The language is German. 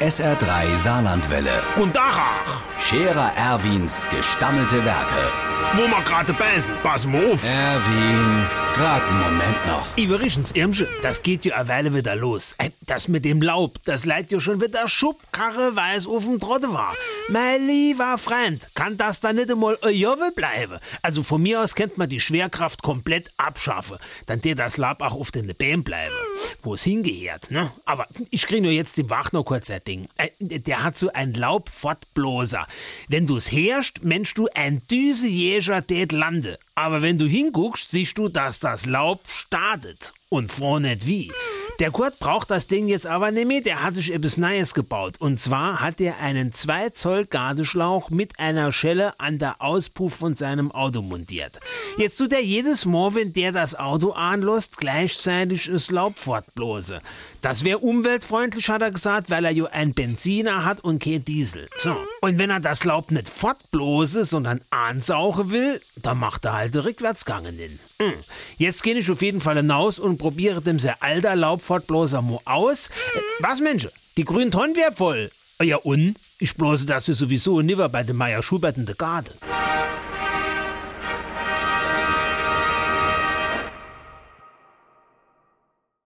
SR3 Saarlandwelle. Und Dachach, Scherer Erwins gestammelte Werke. wo wir gerade beißen, pass mal auf. Erwin, grad einen Moment noch. Übrigens, Irmsche, das geht ja eine Weile wieder los. Ey, Das mit dem Laub, das leiht ja schon wieder Schubkarre, weil es auf dem Trotte war. Mein lieber Freund, kann das da nicht einmal ein Jobbe bleiben? Also von mir aus könnte man die Schwerkraft komplett abschaffen. Dann der das Laub auch auf den Beinen bleiben, wo es hingehört, ne? Aber ich krieg nur jetzt den Wach noch kurz ein Ding. Äh, Der hat so ein Laubfortbloser. Wenn du's herrscht, mensch du ein Düsejäger, der lande. Aber wenn du hinguckst, siehst du, dass das Laub startet. Und froh nicht wie. Der Kurt braucht das Ding jetzt aber nicht mehr, der hat sich etwas Neues gebaut. Und zwar hat er einen 2 Zoll Gardeschlauch mit einer Schelle an der Auspuff von seinem Auto montiert. Jetzt tut er jedes Mal, wenn der das Auto anlässt, gleichzeitig das Laub fortblose. Das wäre umweltfreundlich, hat er gesagt, weil er ja ein Benziner hat und kein Diesel. So. Und wenn er das Laub nicht fortblose, sondern ansaugen will, dann macht er halt den Rückwärtsgangen hin. Hm. Jetzt gehe ich auf jeden Fall hinaus und probiere dem sehr alter Laubfortbloser mo aus. Äh, Was, Mensch? Die grünen Tonnen wär voll. Ja, und? Ich blose das sowieso nimmer bei dem Meier Schubert in der Garten.